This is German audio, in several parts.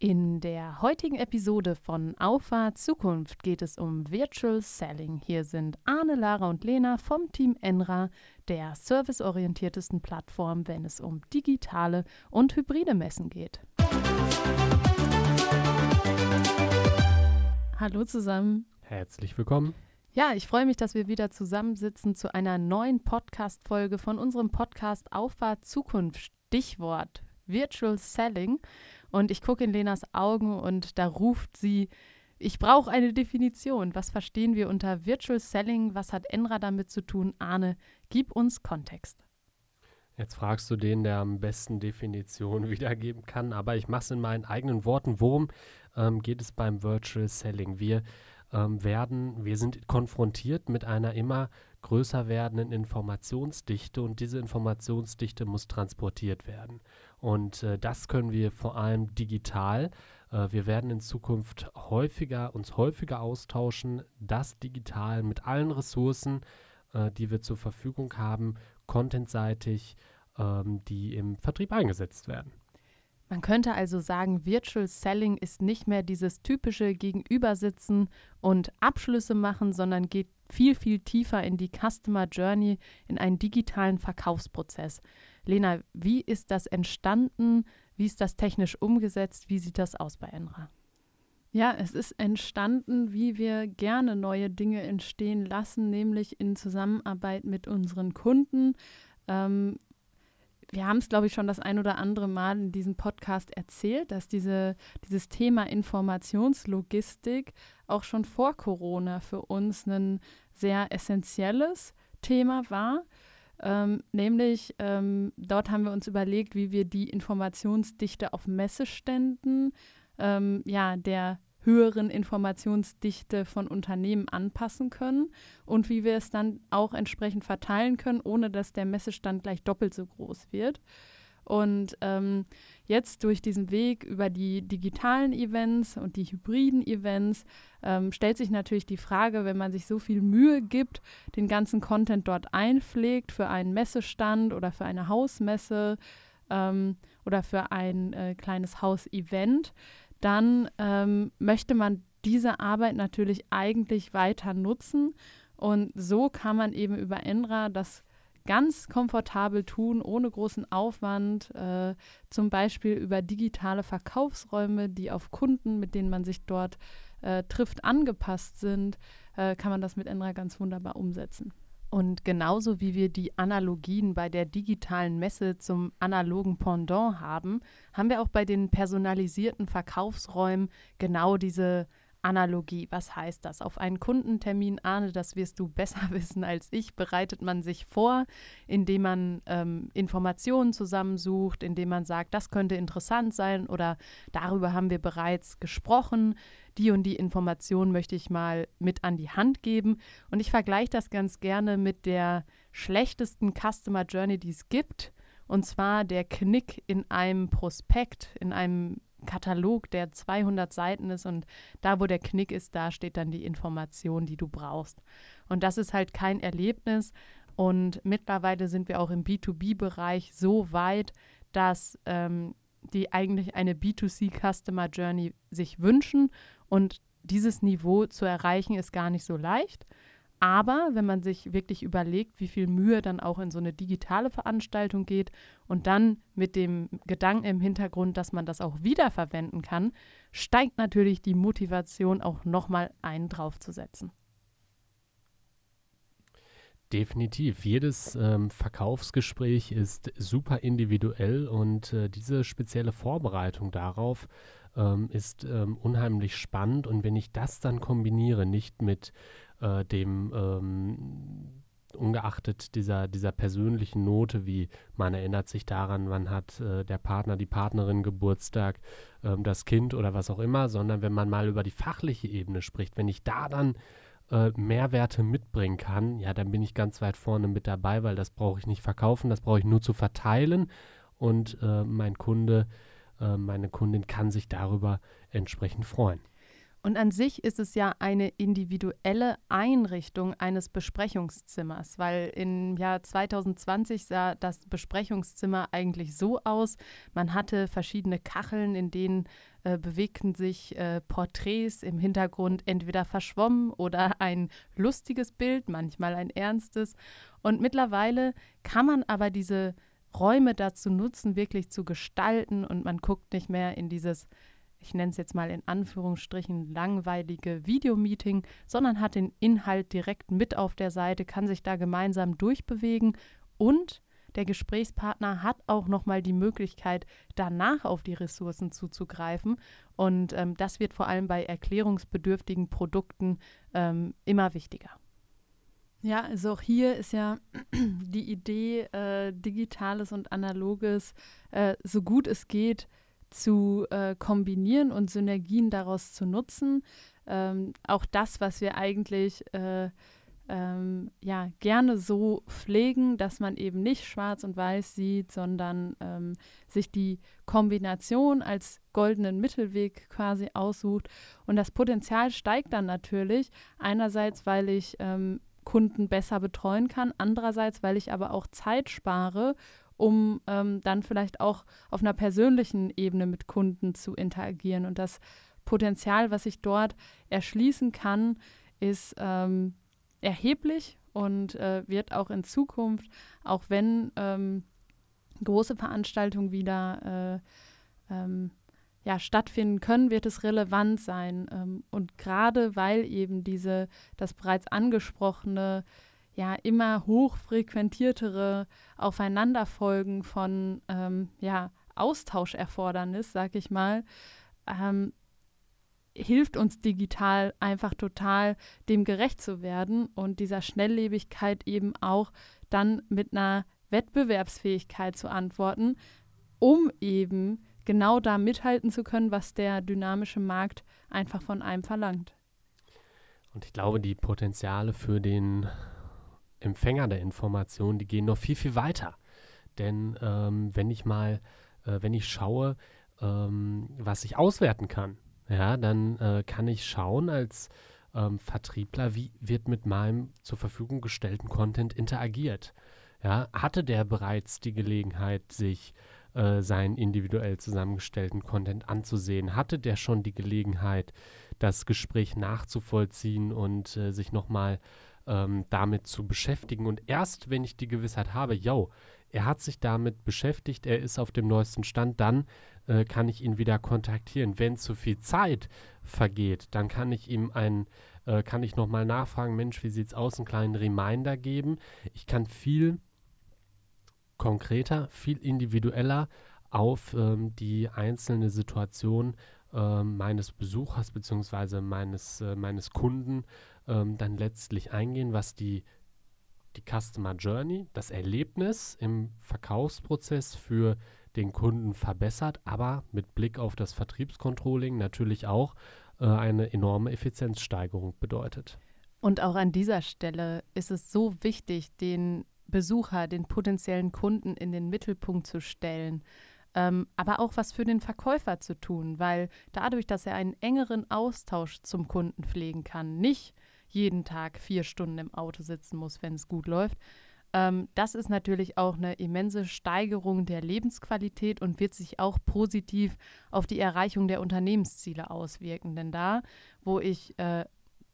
In der heutigen Episode von Auffahrt Zukunft geht es um Virtual Selling. Hier sind Arne, Lara und Lena vom Team Enra, der serviceorientiertesten Plattform, wenn es um digitale und hybride Messen geht. Hallo zusammen. Herzlich willkommen. Ja, ich freue mich, dass wir wieder zusammensitzen zu einer neuen Podcast-Folge von unserem Podcast Auffahrt Zukunft. Stichwort Virtual Selling. Und ich gucke in Lenas Augen und da ruft sie, ich brauche eine Definition. Was verstehen wir unter Virtual Selling? Was hat Enra damit zu tun? Arne, gib uns Kontext. Jetzt fragst du den, der am besten Definition wiedergeben kann, aber ich mache es in meinen eigenen Worten. Worum ähm, geht es beim Virtual Selling? Wir ähm, werden, wir sind konfrontiert mit einer immer größer werdenden Informationsdichte und diese Informationsdichte muss transportiert werden. Und äh, das können wir vor allem digital. Äh, wir werden in Zukunft häufiger uns häufiger austauschen, das digital mit allen Ressourcen, äh, die wir zur Verfügung haben, contentseitig, ähm, die im Vertrieb eingesetzt werden. Man könnte also sagen, Virtual Selling ist nicht mehr dieses typische Gegenübersitzen und Abschlüsse machen, sondern geht viel, viel tiefer in die Customer Journey, in einen digitalen Verkaufsprozess. Lena, wie ist das entstanden? Wie ist das technisch umgesetzt? Wie sieht das aus bei Enra? Ja, es ist entstanden, wie wir gerne neue Dinge entstehen lassen, nämlich in Zusammenarbeit mit unseren Kunden. Ähm, wir haben es, glaube ich, schon das ein oder andere Mal in diesem Podcast erzählt, dass diese, dieses Thema Informationslogistik auch schon vor Corona für uns ein sehr essentielles Thema war. Ähm, nämlich ähm, dort haben wir uns überlegt, wie wir die Informationsdichte auf Messeständen ähm, ja, der höheren Informationsdichte von Unternehmen anpassen können und wie wir es dann auch entsprechend verteilen können, ohne dass der Messestand gleich doppelt so groß wird. Und ähm, jetzt durch diesen Weg über die digitalen Events und die hybriden Events ähm, stellt sich natürlich die Frage, wenn man sich so viel Mühe gibt, den ganzen Content dort einpflegt für einen Messestand oder für eine Hausmesse ähm, oder für ein äh, kleines Hausevent, dann ähm, möchte man diese Arbeit natürlich eigentlich weiter nutzen. Und so kann man eben über Enra das ganz komfortabel tun, ohne großen Aufwand, äh, zum Beispiel über digitale Verkaufsräume, die auf Kunden, mit denen man sich dort äh, trifft, angepasst sind, äh, kann man das mit Enra ganz wunderbar umsetzen. Und genauso wie wir die Analogien bei der digitalen Messe zum analogen Pendant haben, haben wir auch bei den personalisierten Verkaufsräumen genau diese Analogie. Was heißt das? Auf einen Kundentermin, Ahne, das wirst du besser wissen als ich, bereitet man sich vor, indem man ähm, Informationen zusammensucht, indem man sagt, das könnte interessant sein oder darüber haben wir bereits gesprochen. Die und die Information möchte ich mal mit an die Hand geben. Und ich vergleiche das ganz gerne mit der schlechtesten Customer Journey, die es gibt. Und zwar der Knick in einem Prospekt, in einem Katalog, der 200 Seiten ist und da, wo der Knick ist, da steht dann die Information, die du brauchst. Und das ist halt kein Erlebnis. Und mittlerweile sind wir auch im B2B-Bereich so weit, dass ähm, die eigentlich eine B2C Customer Journey sich wünschen. Und dieses Niveau zu erreichen ist gar nicht so leicht. Aber wenn man sich wirklich überlegt, wie viel Mühe dann auch in so eine digitale Veranstaltung geht und dann mit dem Gedanken im Hintergrund, dass man das auch wiederverwenden kann, steigt natürlich die Motivation auch nochmal einen draufzusetzen. Definitiv. Jedes ähm, Verkaufsgespräch ist super individuell und äh, diese spezielle Vorbereitung darauf ähm, ist ähm, unheimlich spannend. Und wenn ich das dann kombiniere, nicht mit äh, dem ähm, ungeachtet dieser, dieser persönlichen Note, wie man erinnert sich daran, wann hat äh, der Partner, die Partnerin Geburtstag, ähm, das Kind oder was auch immer, sondern wenn man mal über die fachliche Ebene spricht, wenn ich da dann äh, Mehrwerte mitbringen kann, ja, dann bin ich ganz weit vorne mit dabei, weil das brauche ich nicht verkaufen, das brauche ich nur zu verteilen und äh, mein Kunde, äh, meine Kundin kann sich darüber entsprechend freuen. Und an sich ist es ja eine individuelle Einrichtung eines Besprechungszimmers, weil im Jahr 2020 sah das Besprechungszimmer eigentlich so aus. Man hatte verschiedene Kacheln, in denen äh, bewegten sich äh, Porträts im Hintergrund entweder verschwommen oder ein lustiges Bild, manchmal ein ernstes. Und mittlerweile kann man aber diese Räume dazu nutzen, wirklich zu gestalten und man guckt nicht mehr in dieses ich nenne es jetzt mal in Anführungsstrichen, langweilige Videomeeting, sondern hat den Inhalt direkt mit auf der Seite, kann sich da gemeinsam durchbewegen und der Gesprächspartner hat auch nochmal die Möglichkeit, danach auf die Ressourcen zuzugreifen. Und ähm, das wird vor allem bei erklärungsbedürftigen Produkten ähm, immer wichtiger. Ja, also auch hier ist ja die Idee, äh, digitales und analoges äh, so gut es geht zu äh, kombinieren und Synergien daraus zu nutzen. Ähm, auch das, was wir eigentlich äh, ähm, ja, gerne so pflegen, dass man eben nicht schwarz und weiß sieht, sondern ähm, sich die Kombination als goldenen Mittelweg quasi aussucht. Und das Potenzial steigt dann natürlich, einerseits, weil ich ähm, Kunden besser betreuen kann, andererseits, weil ich aber auch Zeit spare um ähm, dann vielleicht auch auf einer persönlichen Ebene mit Kunden zu interagieren. Und das Potenzial, was ich dort erschließen kann, ist ähm, erheblich und äh, wird auch in Zukunft, auch wenn ähm, große Veranstaltungen wieder äh, ähm, ja, stattfinden können, wird es relevant sein. Ähm, und gerade weil eben diese, das bereits angesprochene ja immer hochfrequentiertere Aufeinanderfolgen von ähm, ja, Austauscherfordernis, sag ich mal, ähm, hilft uns digital einfach total, dem gerecht zu werden und dieser Schnelllebigkeit eben auch dann mit einer Wettbewerbsfähigkeit zu antworten, um eben genau da mithalten zu können, was der dynamische Markt einfach von einem verlangt. Und ich glaube, die Potenziale für den Empfänger der Information, die gehen noch viel, viel weiter. Denn ähm, wenn ich mal, äh, wenn ich schaue, ähm, was ich auswerten kann, ja, dann äh, kann ich schauen als ähm, Vertriebler, wie wird mit meinem zur Verfügung gestellten Content interagiert. Ja, hatte der bereits die Gelegenheit, sich äh, seinen individuell zusammengestellten Content anzusehen? Hatte der schon die Gelegenheit, das Gespräch nachzuvollziehen und äh, sich nochmal mal ähm, damit zu beschäftigen. Und erst wenn ich die Gewissheit habe, yo, er hat sich damit beschäftigt, er ist auf dem neuesten Stand, dann äh, kann ich ihn wieder kontaktieren. Wenn zu viel Zeit vergeht, dann kann ich ihm ein, äh, kann ich nochmal nachfragen, Mensch, wie sieht es aus, einen kleinen Reminder geben. Ich kann viel konkreter, viel individueller auf ähm, die einzelne Situation äh, meines Besuchers bzw. meines, meines Kunden ähm, dann letztlich eingehen, was die, die Customer Journey, das Erlebnis im Verkaufsprozess für den Kunden verbessert, aber mit Blick auf das Vertriebscontrolling natürlich auch äh, eine enorme Effizienzsteigerung bedeutet. Und auch an dieser Stelle ist es so wichtig, den Besucher, den potenziellen Kunden in den Mittelpunkt zu stellen ähm, aber auch was für den Verkäufer zu tun, weil dadurch, dass er einen engeren Austausch zum Kunden pflegen kann, nicht jeden Tag vier Stunden im Auto sitzen muss, wenn es gut läuft. Ähm, das ist natürlich auch eine immense Steigerung der Lebensqualität und wird sich auch positiv auf die Erreichung der Unternehmensziele auswirken. Denn da, wo ich äh,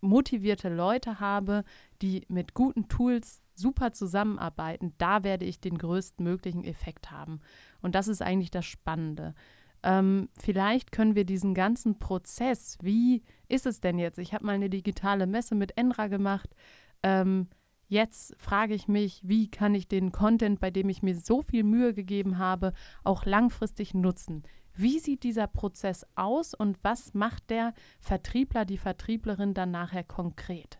motivierte Leute habe, die mit guten Tools super zusammenarbeiten, da werde ich den größtmöglichen Effekt haben. Und das ist eigentlich das Spannende. Ähm, vielleicht können wir diesen ganzen Prozess, wie ist es denn jetzt? Ich habe mal eine digitale Messe mit Enra gemacht. Ähm, jetzt frage ich mich, wie kann ich den Content, bei dem ich mir so viel Mühe gegeben habe, auch langfristig nutzen? Wie sieht dieser Prozess aus und was macht der Vertriebler, die Vertrieblerin dann nachher konkret?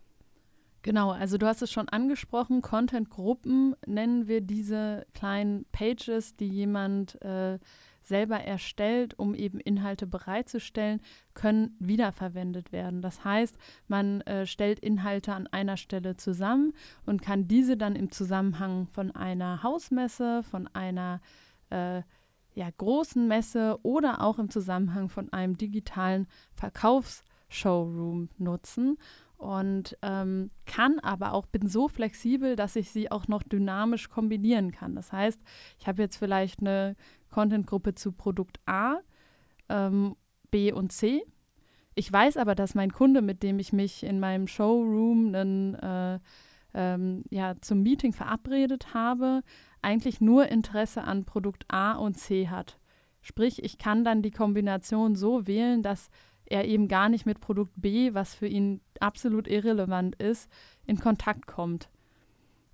Genau, also du hast es schon angesprochen, Content-Gruppen nennen wir diese kleinen Pages, die jemand äh, selber erstellt, um eben Inhalte bereitzustellen, können wiederverwendet werden. Das heißt, man äh, stellt Inhalte an einer Stelle zusammen und kann diese dann im Zusammenhang von einer Hausmesse, von einer äh, ja, großen Messe oder auch im Zusammenhang von einem digitalen Verkaufs- Showroom nutzen und ähm, kann aber auch, bin so flexibel, dass ich sie auch noch dynamisch kombinieren kann. Das heißt, ich habe jetzt vielleicht eine Content-Gruppe zu Produkt A, ähm, B und C. Ich weiß aber, dass mein Kunde, mit dem ich mich in meinem Showroom einen, äh, ähm, ja, zum Meeting verabredet habe, eigentlich nur Interesse an Produkt A und C hat. Sprich, ich kann dann die Kombination so wählen, dass er eben gar nicht mit Produkt B, was für ihn absolut irrelevant ist, in Kontakt kommt.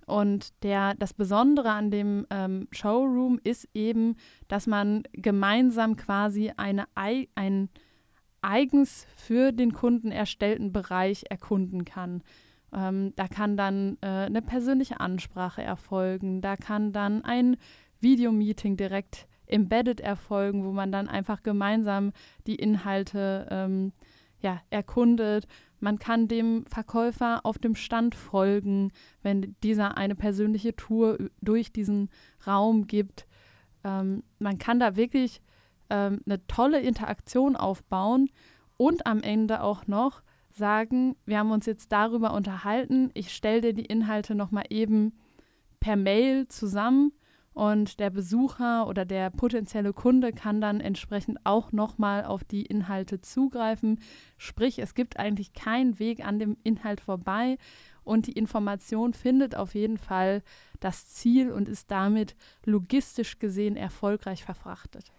Und der, das Besondere an dem ähm, Showroom ist eben, dass man gemeinsam quasi eine, einen eigens für den Kunden erstellten Bereich erkunden kann. Ähm, da kann dann äh, eine persönliche Ansprache erfolgen, da kann dann ein Videomeeting direkt embedded erfolgen, wo man dann einfach gemeinsam die Inhalte ähm, ja, erkundet. Man kann dem Verkäufer auf dem Stand folgen, wenn dieser eine persönliche Tour durch diesen Raum gibt. Ähm, man kann da wirklich ähm, eine tolle Interaktion aufbauen und am Ende auch noch sagen, wir haben uns jetzt darüber unterhalten, ich stelle dir die Inhalte nochmal eben per Mail zusammen und der Besucher oder der potenzielle Kunde kann dann entsprechend auch nochmal auf die Inhalte zugreifen. Sprich, es gibt eigentlich keinen Weg an dem Inhalt vorbei und die Information findet auf jeden Fall das Ziel und ist damit logistisch gesehen erfolgreich verfrachtet.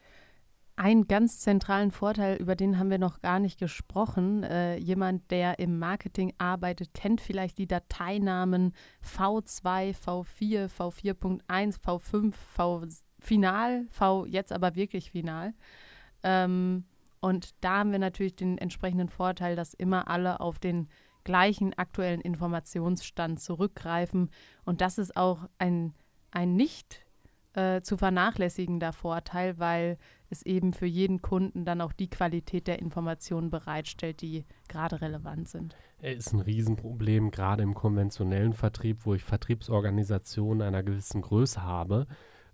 Einen ganz zentralen Vorteil, über den haben wir noch gar nicht gesprochen. Äh, jemand, der im Marketing arbeitet, kennt vielleicht die Dateinamen V2, V4, V4.1, V5, V Final, V jetzt aber wirklich Final. Ähm, und da haben wir natürlich den entsprechenden Vorteil, dass immer alle auf den gleichen aktuellen Informationsstand zurückgreifen. Und das ist auch ein, ein nicht äh, zu vernachlässigender Vorteil, weil es eben für jeden Kunden dann auch die Qualität der Informationen bereitstellt, die gerade relevant sind. Er ist ein Riesenproblem, gerade im konventionellen Vertrieb, wo ich Vertriebsorganisationen einer gewissen Größe habe,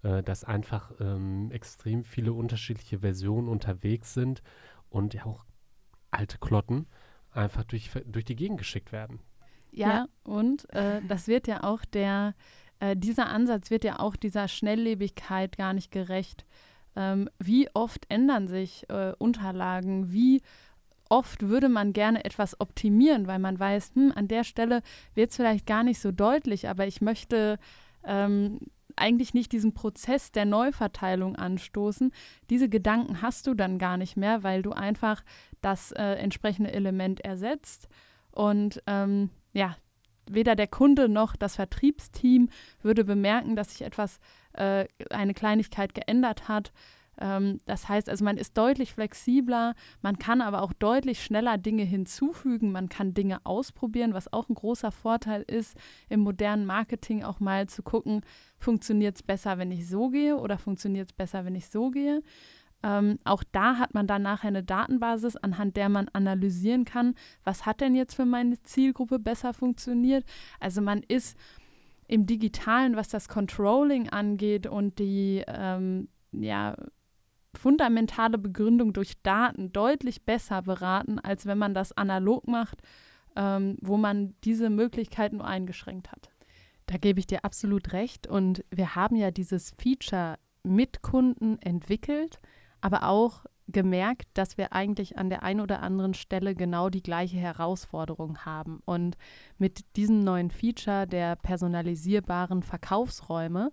äh, dass einfach ähm, extrem viele unterschiedliche Versionen unterwegs sind und ja auch alte Klotten einfach durch, durch die Gegend geschickt werden. Ja, ja und äh, das wird ja auch der äh, dieser Ansatz wird ja auch dieser Schnelllebigkeit gar nicht gerecht. Ähm, wie oft ändern sich äh, Unterlagen? Wie oft würde man gerne etwas optimieren, weil man weiß, hm, an der Stelle wird es vielleicht gar nicht so deutlich, aber ich möchte ähm, eigentlich nicht diesen Prozess der Neuverteilung anstoßen. Diese Gedanken hast du dann gar nicht mehr, weil du einfach das äh, entsprechende Element ersetzt. Und ähm, ja, weder der Kunde noch das Vertriebsteam würde bemerken, dass sich etwas, äh, eine Kleinigkeit geändert hat. Ähm, das heißt also, man ist deutlich flexibler, man kann aber auch deutlich schneller Dinge hinzufügen, man kann Dinge ausprobieren, was auch ein großer Vorteil ist, im modernen Marketing auch mal zu gucken, funktioniert es besser, wenn ich so gehe oder funktioniert es besser, wenn ich so gehe. Ähm, auch da hat man dann nachher eine Datenbasis, anhand der man analysieren kann, was hat denn jetzt für meine Zielgruppe besser funktioniert. Also man ist im digitalen, was das Controlling angeht und die ähm, ja, fundamentale Begründung durch Daten deutlich besser beraten, als wenn man das analog macht, ähm, wo man diese Möglichkeit nur eingeschränkt hat. Da gebe ich dir absolut recht. Und wir haben ja dieses Feature mit Kunden entwickelt aber auch gemerkt, dass wir eigentlich an der einen oder anderen Stelle genau die gleiche Herausforderung haben. Und mit diesem neuen Feature der personalisierbaren Verkaufsräume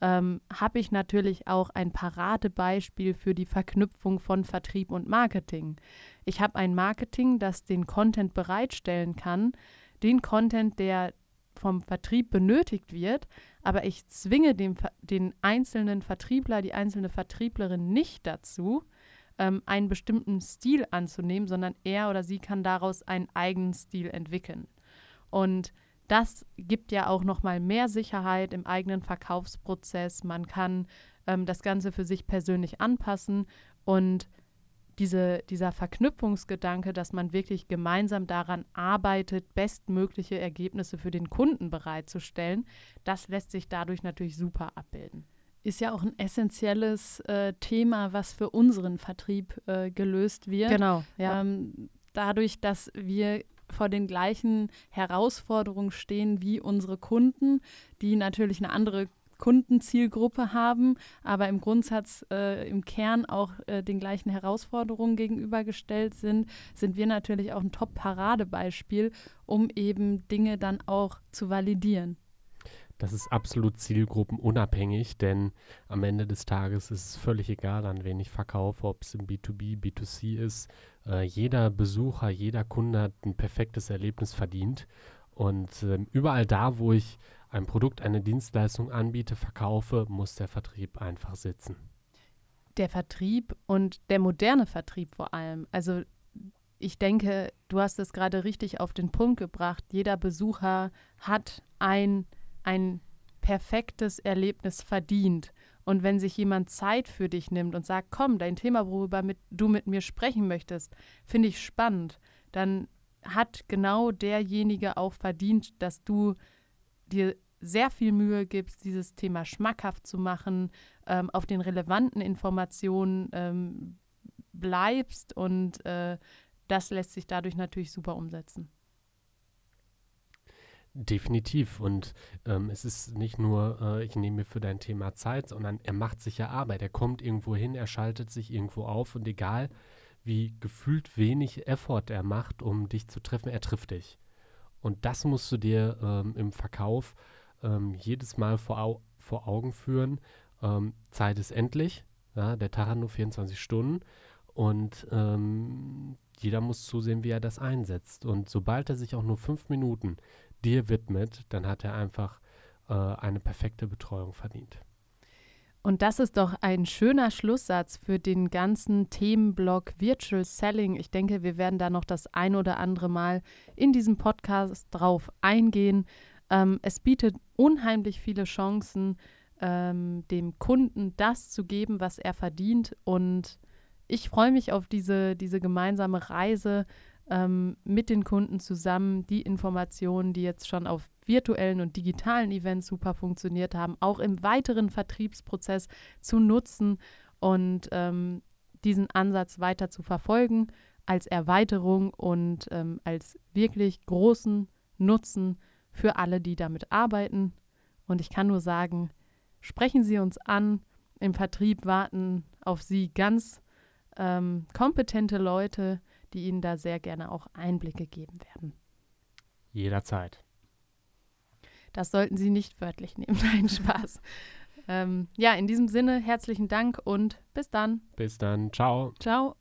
ähm, habe ich natürlich auch ein Paradebeispiel für die Verknüpfung von Vertrieb und Marketing. Ich habe ein Marketing, das den Content bereitstellen kann, den Content, der vom Vertrieb benötigt wird, aber ich zwinge den, den einzelnen Vertriebler, die einzelne Vertrieblerin nicht dazu, ähm, einen bestimmten Stil anzunehmen, sondern er oder sie kann daraus einen eigenen Stil entwickeln. Und das gibt ja auch nochmal mehr Sicherheit im eigenen Verkaufsprozess. Man kann ähm, das Ganze für sich persönlich anpassen und diese, dieser Verknüpfungsgedanke, dass man wirklich gemeinsam daran arbeitet, bestmögliche Ergebnisse für den Kunden bereitzustellen, das lässt sich dadurch natürlich super abbilden. Ist ja auch ein essentielles äh, Thema, was für unseren Vertrieb äh, gelöst wird. Genau, ja. Ähm, dadurch, dass wir vor den gleichen Herausforderungen stehen wie unsere Kunden, die natürlich eine andere Kundenzielgruppe haben, aber im Grundsatz äh, im Kern auch äh, den gleichen Herausforderungen gegenübergestellt sind, sind wir natürlich auch ein Top-Paradebeispiel, um eben Dinge dann auch zu validieren. Das ist absolut zielgruppenunabhängig, denn am Ende des Tages ist es völlig egal, an wen ich verkaufe, ob es im B2B, B2C ist. Äh, jeder Besucher, jeder Kunde hat ein perfektes Erlebnis verdient. Und äh, überall da, wo ich ein Produkt, eine Dienstleistung anbiete, verkaufe, muss der Vertrieb einfach sitzen. Der Vertrieb und der moderne Vertrieb vor allem. Also ich denke, du hast es gerade richtig auf den Punkt gebracht. Jeder Besucher hat ein ein perfektes Erlebnis verdient. Und wenn sich jemand Zeit für dich nimmt und sagt, komm, dein Thema, worüber mit, du mit mir sprechen möchtest, finde ich spannend, dann hat genau derjenige auch verdient, dass du dir sehr viel Mühe gibst, dieses Thema schmackhaft zu machen, ähm, auf den relevanten Informationen ähm, bleibst und äh, das lässt sich dadurch natürlich super umsetzen. Definitiv. Und ähm, es ist nicht nur, äh, ich nehme mir für dein Thema Zeit, sondern er macht sich ja Arbeit. Er kommt irgendwo hin, er schaltet sich irgendwo auf und egal, wie gefühlt wenig Effort er macht, um dich zu treffen, er trifft dich. Und das musst du dir ähm, im Verkauf ähm, jedes Mal vor, Au vor Augen führen. Ähm, Zeit ist endlich. Ja, der Tag hat nur 24 Stunden. Und ähm, jeder muss zusehen, wie er das einsetzt. Und sobald er sich auch nur fünf Minuten dir widmet, dann hat er einfach äh, eine perfekte Betreuung verdient. Und das ist doch ein schöner Schlusssatz für den ganzen Themenblock Virtual Selling. Ich denke, wir werden da noch das ein oder andere Mal in diesem Podcast drauf eingehen. Ähm, es bietet unheimlich viele Chancen, ähm, dem Kunden das zu geben, was er verdient. Und ich freue mich auf diese, diese gemeinsame Reise ähm, mit den Kunden zusammen die Informationen, die jetzt schon auf virtuellen und digitalen Events super funktioniert haben, auch im weiteren Vertriebsprozess zu nutzen und ähm, diesen Ansatz weiter zu verfolgen als Erweiterung und ähm, als wirklich großen Nutzen für alle, die damit arbeiten. Und ich kann nur sagen, sprechen Sie uns an. Im Vertrieb warten auf Sie ganz ähm, kompetente Leute, die Ihnen da sehr gerne auch Einblicke geben werden. Jederzeit. Das sollten Sie nicht wörtlich nehmen. Nein, Spaß. ähm, ja, in diesem Sinne herzlichen Dank und bis dann. Bis dann. Ciao. Ciao.